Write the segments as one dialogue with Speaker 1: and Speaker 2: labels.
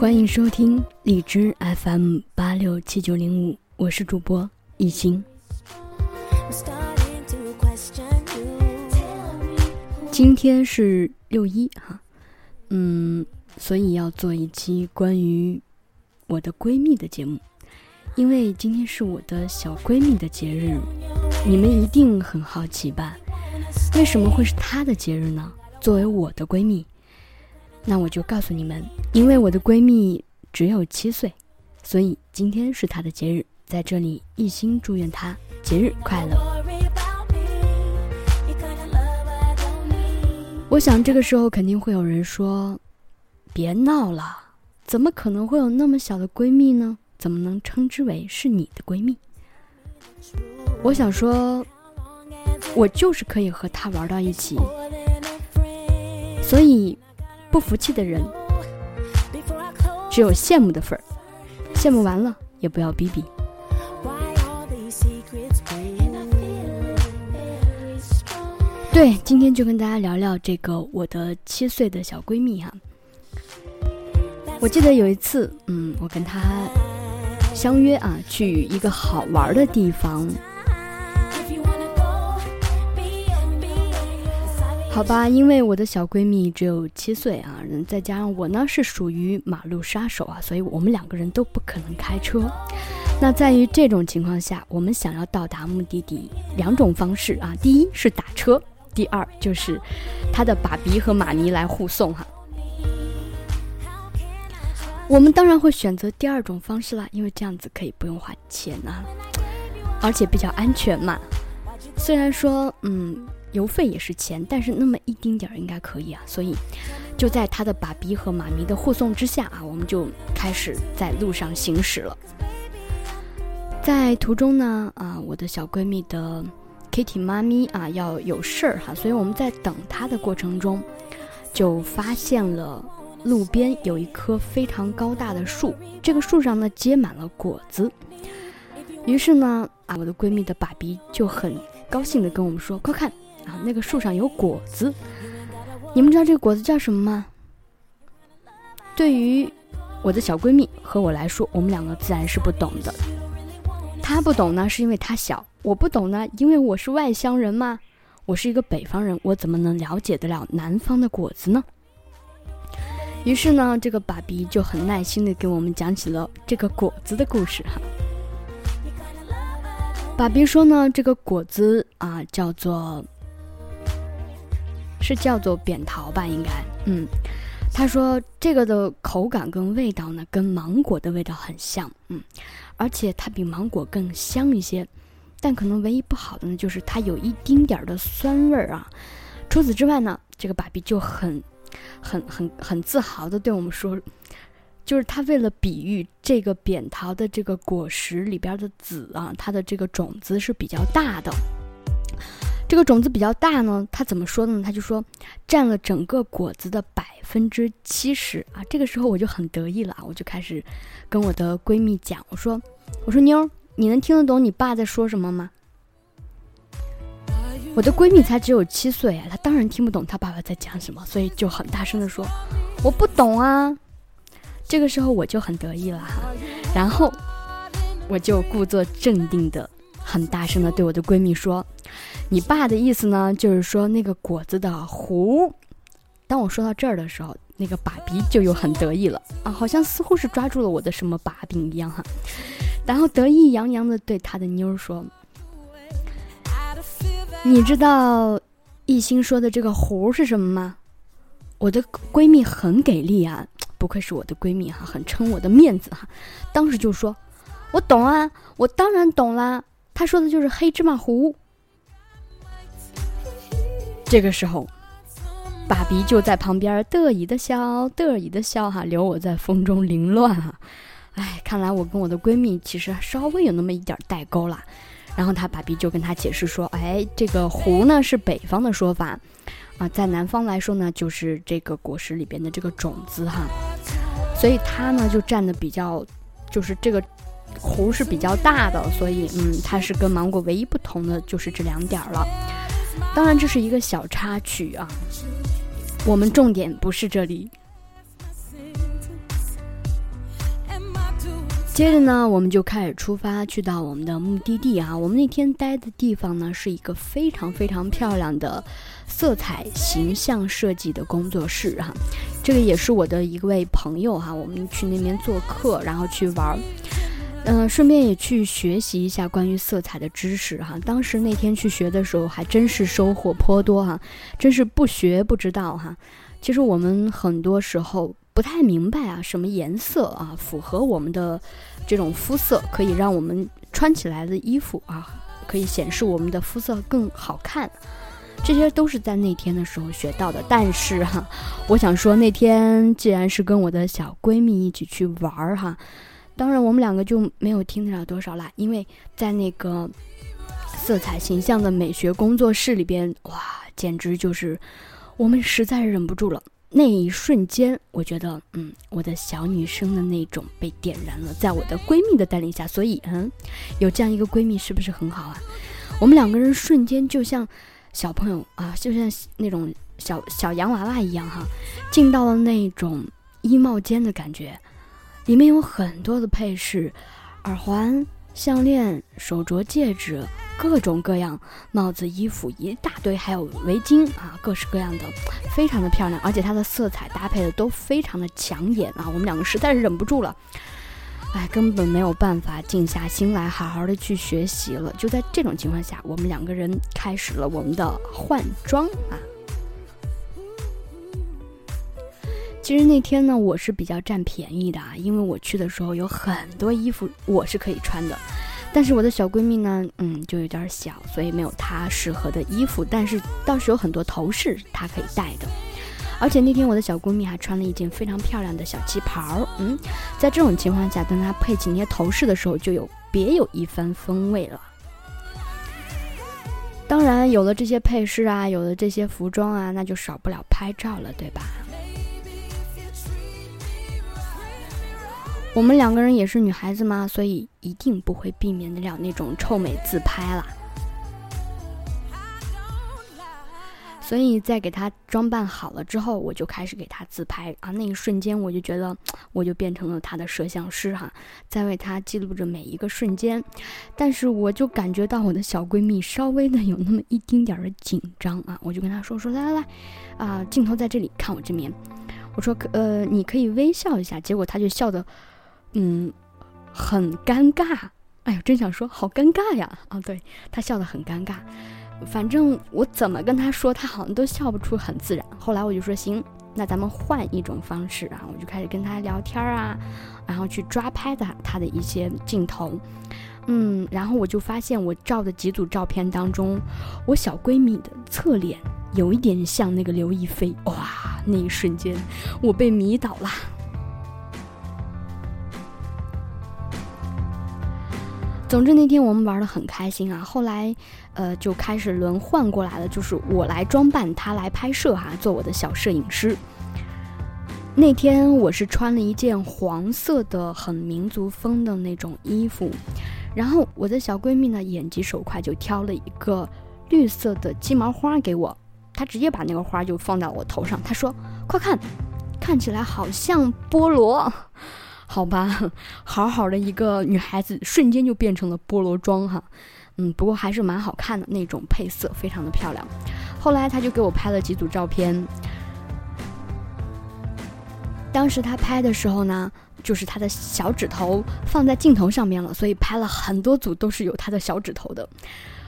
Speaker 1: 欢迎收听荔枝 FM 八六七九零五，我是主播一心。今天是六一哈，嗯，所以要做一期关于我的闺蜜的节目，因为今天是我的小闺蜜的节日，你们一定很好奇吧？为什么会是她的节日呢？作为我的闺蜜。那我就告诉你们，因为我的闺蜜只有七岁，所以今天是她的节日，在这里一心祝愿她节日快乐。我想这个时候肯定会有人说：“别闹了，怎么可能会有那么小的闺蜜呢？怎么能称之为是你的闺蜜？”我想说，我就是可以和她玩到一起，所以。不服气的人，只有羡慕的份儿。羡慕完了，也不要逼逼。对，今天就跟大家聊聊这个我的七岁的小闺蜜哈。我记得有一次，嗯，我跟她相约啊，去一个好玩的地方。好吧，因为我的小闺蜜只有七岁啊，再加上我呢是属于马路杀手啊，所以我们两个人都不可能开车。那在于这种情况下，我们想要到达目的地，两种方式啊，第一是打车，第二就是他的爸比和妈咪来护送哈。我们当然会选择第二种方式啦，因为这样子可以不用花钱啊，而且比较安全嘛。虽然说，嗯。邮费也是钱，但是那么一丁点儿应该可以啊。所以，就在他的爸比和妈咪的护送之下啊，我们就开始在路上行驶了。在途中呢，啊，我的小闺蜜的 Kitty 妈咪啊要有事儿哈，所以我们在等她的过程中，就发现了路边有一棵非常高大的树，这个树上呢结满了果子。于是呢，啊，我的闺蜜的爸比就很高兴的跟我们说：“快看！”啊，那个树上有果子，你们知道这个果子叫什么吗？对于我的小闺蜜和我来说，我们两个自然是不懂的。她不懂呢，是因为她小；我不懂呢，因为我是外乡人嘛。我是一个北方人，我怎么能了解得了南方的果子呢？于是呢，这个爸比就很耐心的给我们讲起了这个果子的故事哈。爸比说呢，这个果子啊，叫做。是叫做扁桃吧，应该，嗯，他说这个的口感跟味道呢，跟芒果的味道很像，嗯，而且它比芒果更香一些，但可能唯一不好的呢，就是它有一丁点儿的酸味儿啊。除此之外呢，这个爸比就很、很、很、很自豪的对我们说，就是他为了比喻这个扁桃的这个果实里边的籽啊，它的这个种子是比较大的。这个种子比较大呢，他怎么说呢？他就说占了整个果子的百分之七十啊！这个时候我就很得意了啊，我就开始跟我的闺蜜讲，我说：“我说妞，你能听得懂你爸在说什么吗？”我的闺蜜才只有七岁啊，她当然听不懂她爸爸在讲什么，所以就很大声的说：“我不懂啊！”这个时候我就很得意了哈，然后我就故作镇定的。很大声的对我的闺蜜说：“你爸的意思呢，就是说那个果子的核。”当我说到这儿的时候，那个爸比就又很得意了啊，好像似乎是抓住了我的什么把柄一样哈。然后得意洋洋的对他的妞儿说：“你知道一心说的这个核是什么吗？”我的闺蜜很给力啊，不愧是我的闺蜜哈，很撑我的面子哈。当时就说：“我懂啊，我当然懂啦。”他说的就是黑芝麻糊。这个时候，爸比就在旁边得意的笑，得意的笑哈，留我在风中凌乱哈。哎，看来我跟我的闺蜜其实稍微有那么一点代沟啦。然后他爸比就跟他解释说：“哎，这个糊呢是北方的说法，啊，在南方来说呢就是这个果实里边的这个种子哈。所以它呢就占的比较，就是这个。”核是比较大的，所以嗯，它是跟芒果唯一不同的就是这两点了。当然这是一个小插曲啊，我们重点不是这里。接着呢，我们就开始出发，去到我们的目的地啊。我们那天待的地方呢，是一个非常非常漂亮的色彩形象设计的工作室哈。这个也是我的一位朋友哈，我们去那边做客，然后去玩儿嗯，顺便也去学习一下关于色彩的知识哈。当时那天去学的时候，还真是收获颇多哈，真是不学不知道哈。其实我们很多时候。不太明白啊，什么颜色啊符合我们的这种肤色，可以让我们穿起来的衣服啊，可以显示我们的肤色更好看。这些都是在那天的时候学到的。但是哈，我想说那天既然是跟我的小闺蜜一起去玩儿哈，当然我们两个就没有听得了多少啦，因为在那个色彩形象的美学工作室里边，哇，简直就是我们实在忍不住了。那一瞬间，我觉得，嗯，我的小女生的那种被点燃了，在我的闺蜜的带领下，所以，嗯，有这样一个闺蜜是不是很好啊？我们两个人瞬间就像小朋友啊，就像那种小小洋娃娃一样哈，进到了那种衣帽间的感觉，里面有很多的配饰，耳环。项链、手镯、戒指，各种各样，帽子、衣服一大堆，还有围巾啊，各式各样的，非常的漂亮，而且它的色彩搭配的都非常的抢眼啊！我们两个实在是忍不住了，哎，根本没有办法静下心来好好的去学习了。就在这种情况下，我们两个人开始了我们的换装啊。其实那天呢，我是比较占便宜的啊，因为我去的时候有很多衣服我是可以穿的，但是我的小闺蜜呢，嗯，就有点小，所以没有她适合的衣服，但是倒是有很多头饰她可以戴的，而且那天我的小闺蜜还穿了一件非常漂亮的小旗袍，嗯，在这种情况下，当她配起那些头饰的时候，就有别有一番风味了。当然，有了这些配饰啊，有了这些服装啊，那就少不了拍照了，对吧？我们两个人也是女孩子嘛，所以一定不会避免得了那种臭美自拍啦。所以在给她装扮好了之后，我就开始给她自拍啊。那一瞬间，我就觉得我就变成了她的摄像师哈，在为她记录着每一个瞬间。但是我就感觉到我的小闺蜜稍微的有那么一丁点儿的紧张啊，我就跟她说说来来来，啊，镜头在这里，看我这边。我说可呃，你可以微笑一下。结果她就笑的。嗯，很尴尬。哎呦，真想说好尴尬呀！啊，对他笑得很尴尬。反正我怎么跟他说，他好像都笑不出很自然。后来我就说行，那咱们换一种方式啊，我就开始跟他聊天啊，然后去抓拍的他的一些镜头。嗯，然后我就发现我照的几组照片当中，我小闺蜜的侧脸有一点像那个刘亦菲。哇，那一瞬间我被迷倒了。总之那天我们玩的很开心啊，后来，呃，就开始轮换过来了，就是我来装扮，他来拍摄哈，做我的小摄影师。那天我是穿了一件黄色的很民族风的那种衣服，然后我的小闺蜜呢眼疾手快就挑了一个绿色的鸡毛花给我，她直接把那个花就放到我头上，她说：“快看，看起来好像菠萝。”好吧，好好的一个女孩子，瞬间就变成了菠萝装哈，嗯，不过还是蛮好看的那种配色，非常的漂亮。后来他就给我拍了几组照片，当时他拍的时候呢，就是他的小指头放在镜头上面了，所以拍了很多组都是有他的小指头的。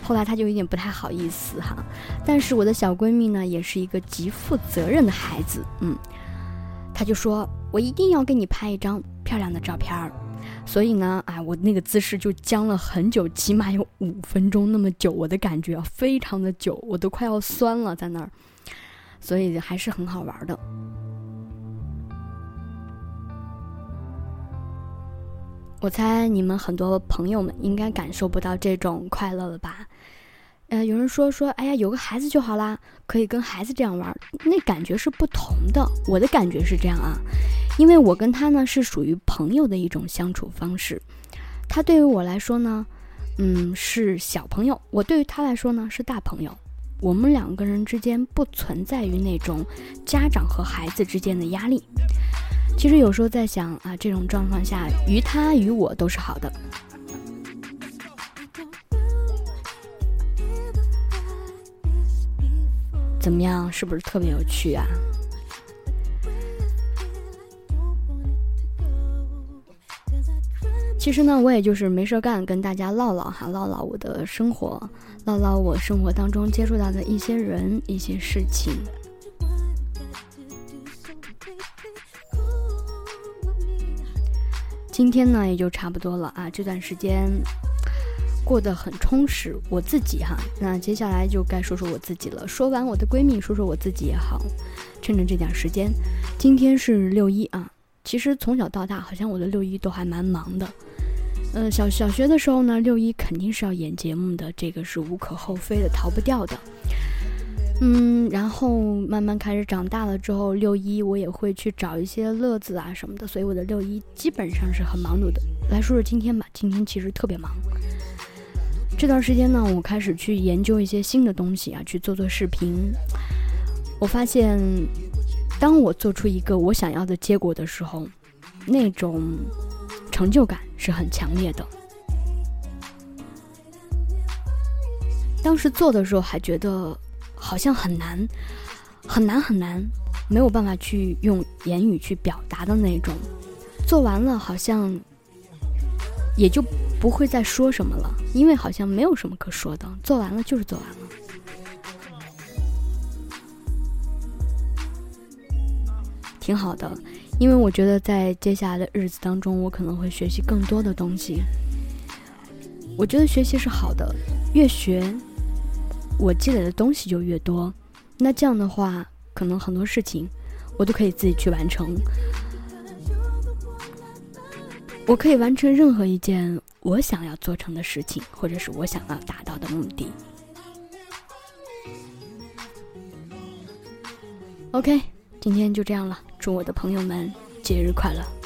Speaker 1: 后来他就有点不太好意思哈，但是我的小闺蜜呢，也是一个极负责任的孩子，嗯，他就说我一定要给你拍一张。漂亮的照片儿，所以呢，哎，我那个姿势就僵了很久，起码有五分钟那么久，我的感觉非常的久，我都快要酸了在那儿，所以还是很好玩的。我猜你们很多朋友们应该感受不到这种快乐了吧？呃，有人说说，哎呀，有个孩子就好啦，可以跟孩子这样玩，那感觉是不同的。我的感觉是这样啊，因为我跟他呢是属于朋友的一种相处方式，他对于我来说呢，嗯，是小朋友；我对于他来说呢是大朋友。我们两个人之间不存在于那种家长和孩子之间的压力。其实有时候在想啊，这种状况下，于他于我都是好的。怎么样？是不是特别有趣啊？其实呢，我也就是没事干，跟大家唠唠哈，唠唠我的生活，唠唠我生活当中接触到的一些人、一些事情。今天呢，也就差不多了啊，这段时间。过得很充实，我自己哈。那接下来就该说说我自己了。说完我的闺蜜，说说我自己也好。趁着这点时间，今天是六一啊。其实从小到大，好像我的六一都还蛮忙的。嗯，小小学的时候呢，六一肯定是要演节目的，这个是无可厚非的，逃不掉的。嗯，然后慢慢开始长大了之后，六一我也会去找一些乐子啊什么的，所以我的六一基本上是很忙碌的。来说说今天吧，今天其实特别忙。这段时间呢，我开始去研究一些新的东西啊，去做做视频。我发现，当我做出一个我想要的结果的时候，那种成就感是很强烈的。当时做的时候还觉得好像很难，很难很难，没有办法去用言语去表达的那种。做完了，好像也就。不会再说什么了，因为好像没有什么可说的。做完了就是做完了，挺好的。因为我觉得在接下来的日子当中，我可能会学习更多的东西。我觉得学习是好的，越学，我积累的东西就越多。那这样的话，可能很多事情我都可以自己去完成。我可以完成任何一件。我想要做成的事情，或者是我想要达到的目的。OK，今天就这样了。祝我的朋友们节日快乐！